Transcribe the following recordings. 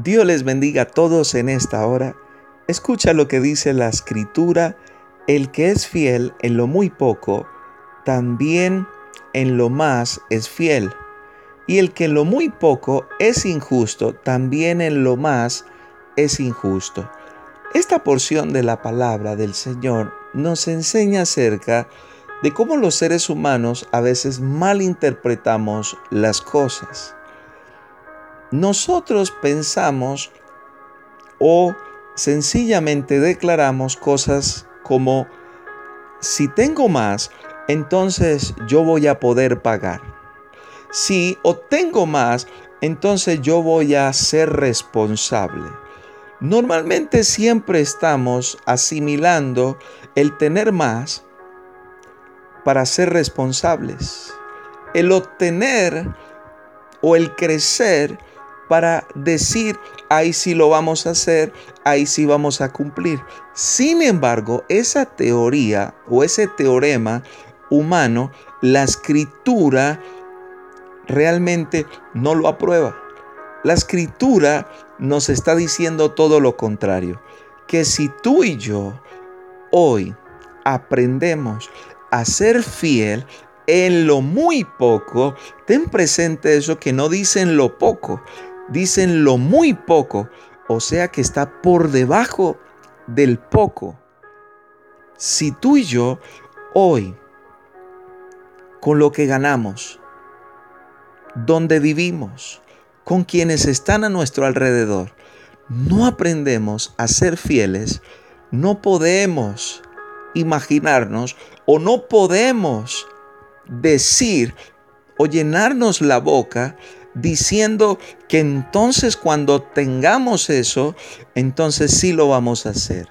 Dios les bendiga a todos en esta hora. Escucha lo que dice la escritura, el que es fiel en lo muy poco, también en lo más es fiel. Y el que en lo muy poco es injusto, también en lo más es injusto. Esta porción de la palabra del Señor nos enseña acerca de cómo los seres humanos a veces malinterpretamos las cosas nosotros pensamos o sencillamente declaramos cosas como, si tengo más, entonces yo voy a poder pagar. Si obtengo más, entonces yo voy a ser responsable. Normalmente siempre estamos asimilando el tener más para ser responsables. El obtener o el crecer para decir, ahí sí lo vamos a hacer, ahí sí vamos a cumplir. Sin embargo, esa teoría o ese teorema humano, la escritura realmente no lo aprueba. La escritura nos está diciendo todo lo contrario, que si tú y yo hoy aprendemos a ser fiel en lo muy poco, ten presente eso que no dicen lo poco, dicen lo muy poco, o sea que está por debajo del poco. Si tú y yo hoy, con lo que ganamos, donde vivimos, con quienes están a nuestro alrededor, no aprendemos a ser fieles, no podemos imaginarnos o no podemos decir o llenarnos la boca diciendo que entonces cuando tengamos eso, entonces sí lo vamos a hacer.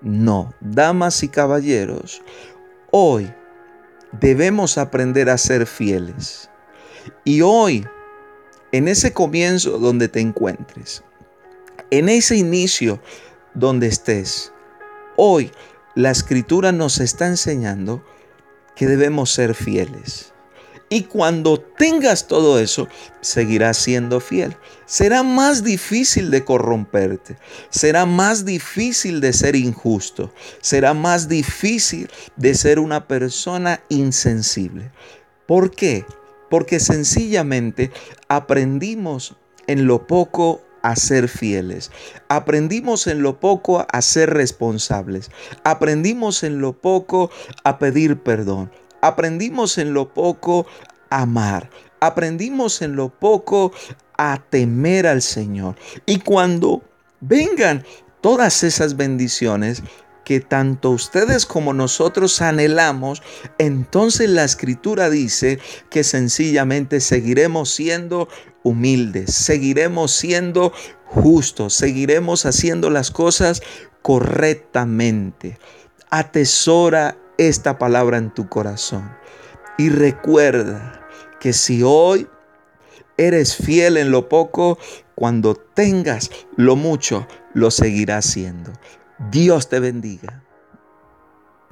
No, damas y caballeros, hoy debemos aprender a ser fieles. Y hoy, en ese comienzo donde te encuentres, en ese inicio donde estés, hoy la escritura nos está enseñando que debemos ser fieles. Y cuando tengas todo eso, seguirás siendo fiel. Será más difícil de corromperte. Será más difícil de ser injusto. Será más difícil de ser una persona insensible. ¿Por qué? Porque sencillamente aprendimos en lo poco a ser fieles. Aprendimos en lo poco a ser responsables. Aprendimos en lo poco a pedir perdón. Aprendimos en lo poco a amar. Aprendimos en lo poco a temer al Señor. Y cuando vengan todas esas bendiciones, que tanto ustedes como nosotros anhelamos, entonces la escritura dice que sencillamente seguiremos siendo humildes, seguiremos siendo justos, seguiremos haciendo las cosas correctamente. Atesora esta palabra en tu corazón. Y recuerda que si hoy eres fiel en lo poco, cuando tengas lo mucho, lo seguirás siendo. Dios te bendiga.